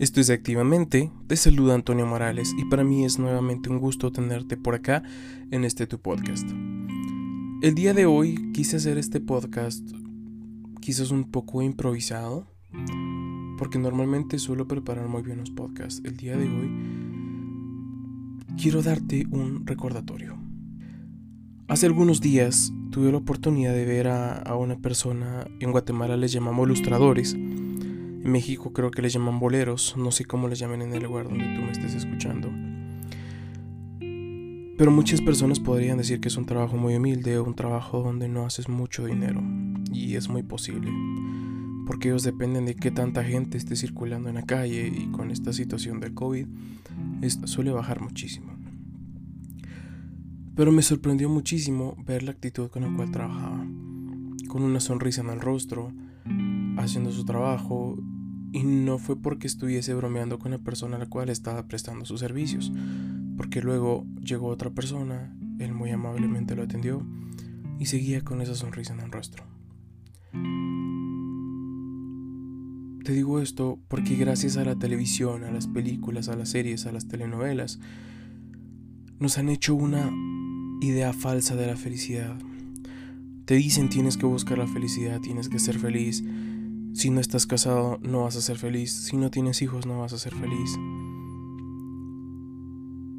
Esto es Activamente, te saluda Antonio Morales y para mí es nuevamente un gusto tenerte por acá en este tu podcast. El día de hoy quise hacer este podcast quizás un poco improvisado, porque normalmente suelo preparar muy bien los podcasts. El día de hoy quiero darte un recordatorio. Hace algunos días tuve la oportunidad de ver a, a una persona, en Guatemala les llamamos ilustradores, en México creo que les llaman boleros, no sé cómo les llaman en el lugar donde tú me estés escuchando. Pero muchas personas podrían decir que es un trabajo muy humilde un trabajo donde no haces mucho dinero. Y es muy posible. Porque ellos dependen de qué tanta gente esté circulando en la calle y con esta situación del COVID suele bajar muchísimo. Pero me sorprendió muchísimo ver la actitud con la cual trabajaba. Con una sonrisa en el rostro, haciendo su trabajo y no fue porque estuviese bromeando con la persona a la cual estaba prestando sus servicios, porque luego llegó otra persona, él muy amablemente lo atendió y seguía con esa sonrisa en el rostro. Te digo esto porque gracias a la televisión, a las películas, a las series, a las telenovelas, nos han hecho una idea falsa de la felicidad. Te dicen tienes que buscar la felicidad, tienes que ser feliz, si no estás casado no vas a ser feliz. Si no tienes hijos no vas a ser feliz.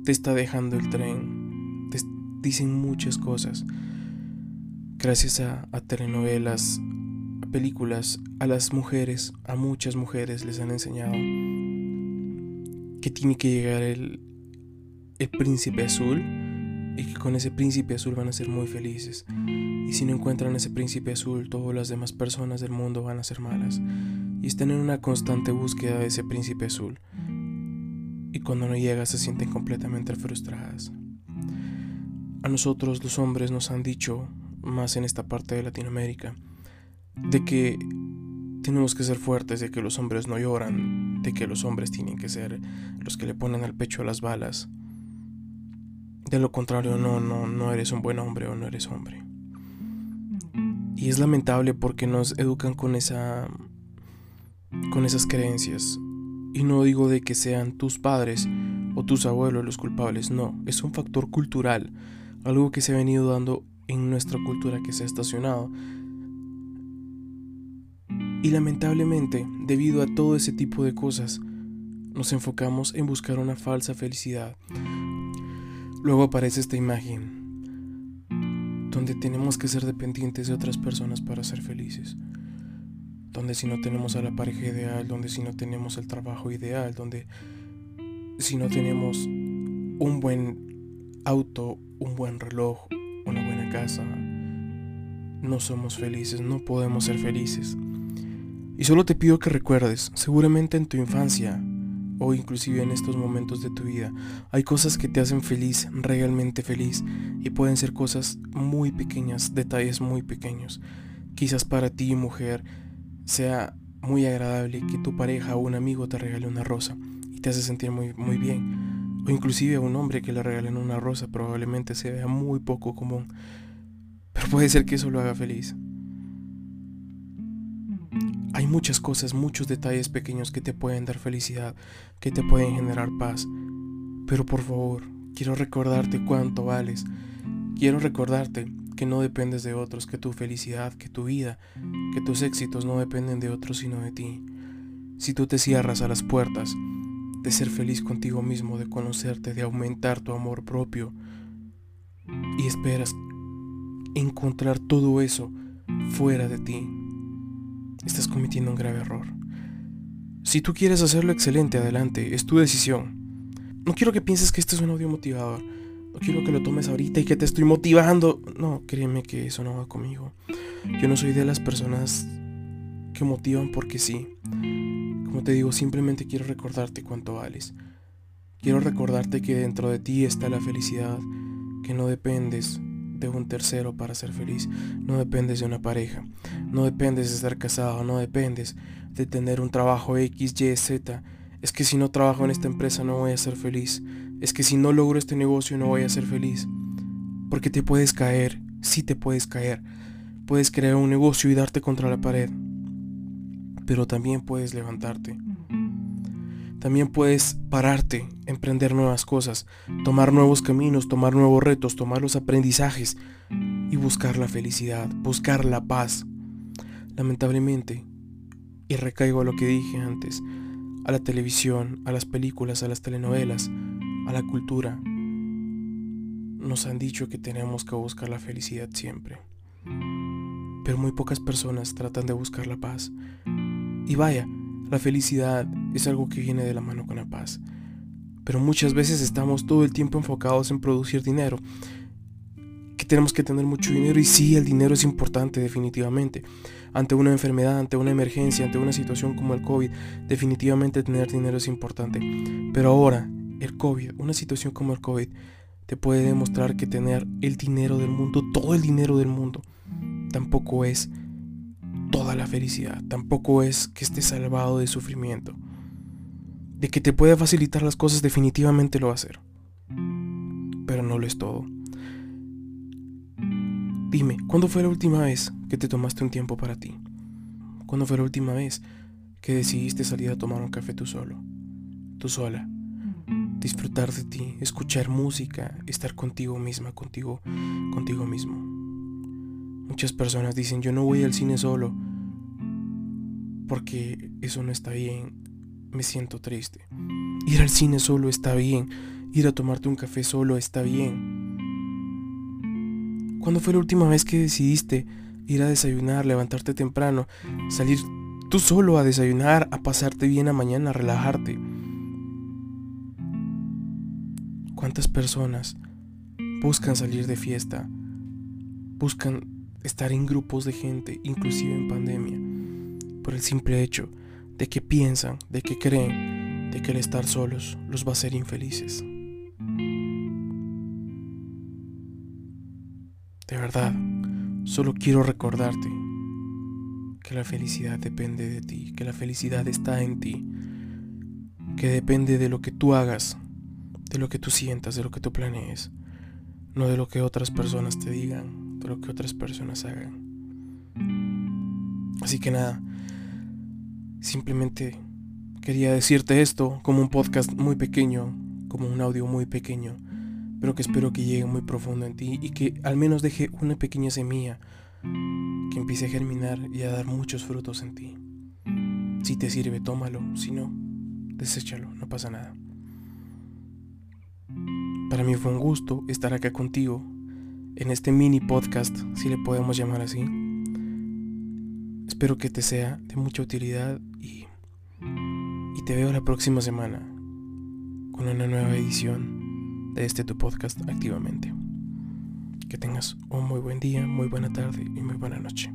Te está dejando el tren. Te dicen muchas cosas. Gracias a, telenovelas, a películas, a las mujeres, a muchas mujeres les han enseñado que tiene que llegar el, el príncipe azul y que con ese príncipe azul van a ser muy felices. Y si no encuentran ese príncipe azul, todas las demás personas del mundo van a ser malas. Y están en una constante búsqueda de ese príncipe azul. Y cuando no llega se sienten completamente frustradas. A nosotros los hombres nos han dicho, más en esta parte de Latinoamérica, de que tenemos que ser fuertes, de que los hombres no lloran, de que los hombres tienen que ser los que le ponen al pecho las balas. De lo contrario, no, no, no eres un buen hombre o no eres hombre. Y es lamentable porque nos educan con esa con esas creencias. Y no digo de que sean tus padres o tus abuelos los culpables, no, es un factor cultural, algo que se ha venido dando en nuestra cultura que se ha estacionado. Y lamentablemente, debido a todo ese tipo de cosas, nos enfocamos en buscar una falsa felicidad. Luego aparece esta imagen donde tenemos que ser dependientes de otras personas para ser felices, donde si no tenemos a la pareja ideal, donde si no tenemos el trabajo ideal, donde si no tenemos un buen auto, un buen reloj, una buena casa, no somos felices, no podemos ser felices. Y solo te pido que recuerdes, seguramente en tu infancia o inclusive en estos momentos de tu vida. Hay cosas que te hacen feliz, realmente feliz, y pueden ser cosas muy pequeñas, detalles muy pequeños. Quizás para ti, mujer, sea muy agradable que tu pareja o un amigo te regale una rosa y te hace sentir muy, muy bien. O inclusive a un hombre que le regalen una rosa probablemente se vea muy poco común. Pero puede ser que eso lo haga feliz. Hay muchas cosas, muchos detalles pequeños que te pueden dar felicidad, que te pueden generar paz. Pero por favor, quiero recordarte cuánto vales. Quiero recordarte que no dependes de otros, que tu felicidad, que tu vida, que tus éxitos no dependen de otros sino de ti. Si tú te cierras a las puertas de ser feliz contigo mismo, de conocerte, de aumentar tu amor propio, y esperas encontrar todo eso fuera de ti, estás cometiendo un grave error. Si tú quieres hacerlo excelente, adelante, es tu decisión. No quiero que pienses que este es un audio motivador. No quiero que lo tomes ahorita y que te estoy motivando. No, créeme que eso no va conmigo. Yo no soy de las personas que motivan porque sí. Como te digo, simplemente quiero recordarte cuánto vales. Quiero recordarte que dentro de ti está la felicidad, que no dependes de un tercero para ser feliz. No dependes de una pareja. No dependes de estar casado. No dependes de tener un trabajo X, Y, Z. Es que si no trabajo en esta empresa no voy a ser feliz. Es que si no logro este negocio no voy a ser feliz. Porque te puedes caer. Sí te puedes caer. Puedes crear un negocio y darte contra la pared. Pero también puedes levantarte. También puedes pararte, emprender nuevas cosas, tomar nuevos caminos, tomar nuevos retos, tomar los aprendizajes y buscar la felicidad, buscar la paz. Lamentablemente, y recaigo a lo que dije antes, a la televisión, a las películas, a las telenovelas, a la cultura, nos han dicho que tenemos que buscar la felicidad siempre. Pero muy pocas personas tratan de buscar la paz. Y vaya, la felicidad es algo que viene de la mano con la paz. Pero muchas veces estamos todo el tiempo enfocados en producir dinero. Que tenemos que tener mucho dinero y sí, el dinero es importante definitivamente. Ante una enfermedad, ante una emergencia, ante una situación como el COVID, definitivamente tener dinero es importante. Pero ahora, el COVID, una situación como el COVID, te puede demostrar que tener el dinero del mundo, todo el dinero del mundo, tampoco es toda la felicidad, tampoco es que estés salvado de sufrimiento. De que te pueda facilitar las cosas definitivamente lo va a hacer. Pero no lo es todo. Dime, ¿cuándo fue la última vez que te tomaste un tiempo para ti? ¿Cuándo fue la última vez que decidiste salir a tomar un café tú solo? Tú sola. Disfrutar de ti, escuchar música, estar contigo misma, contigo, contigo mismo. Muchas personas dicen, yo no voy al cine solo porque eso no está bien me siento triste. Ir al cine solo está bien. Ir a tomarte un café solo está bien. ¿Cuándo fue la última vez que decidiste ir a desayunar, levantarte temprano, salir tú solo a desayunar, a pasarte bien a mañana, a relajarte? ¿Cuántas personas buscan salir de fiesta? Buscan estar en grupos de gente, inclusive en pandemia, por el simple hecho de que piensan, de que creen, de que el estar solos los va a hacer infelices. De verdad, solo quiero recordarte que la felicidad depende de ti, que la felicidad está en ti, que depende de lo que tú hagas, de lo que tú sientas, de lo que tú planees, no de lo que otras personas te digan, de lo que otras personas hagan. Así que nada, Simplemente quería decirte esto como un podcast muy pequeño, como un audio muy pequeño, pero que espero que llegue muy profundo en ti y que al menos deje una pequeña semilla que empiece a germinar y a dar muchos frutos en ti. Si te sirve, tómalo, si no, deséchalo, no pasa nada. Para mí fue un gusto estar acá contigo en este mini podcast, si le podemos llamar así. Espero que te sea de mucha utilidad y, y te veo la próxima semana con una nueva edición de este tu podcast activamente. Que tengas un muy buen día, muy buena tarde y muy buena noche.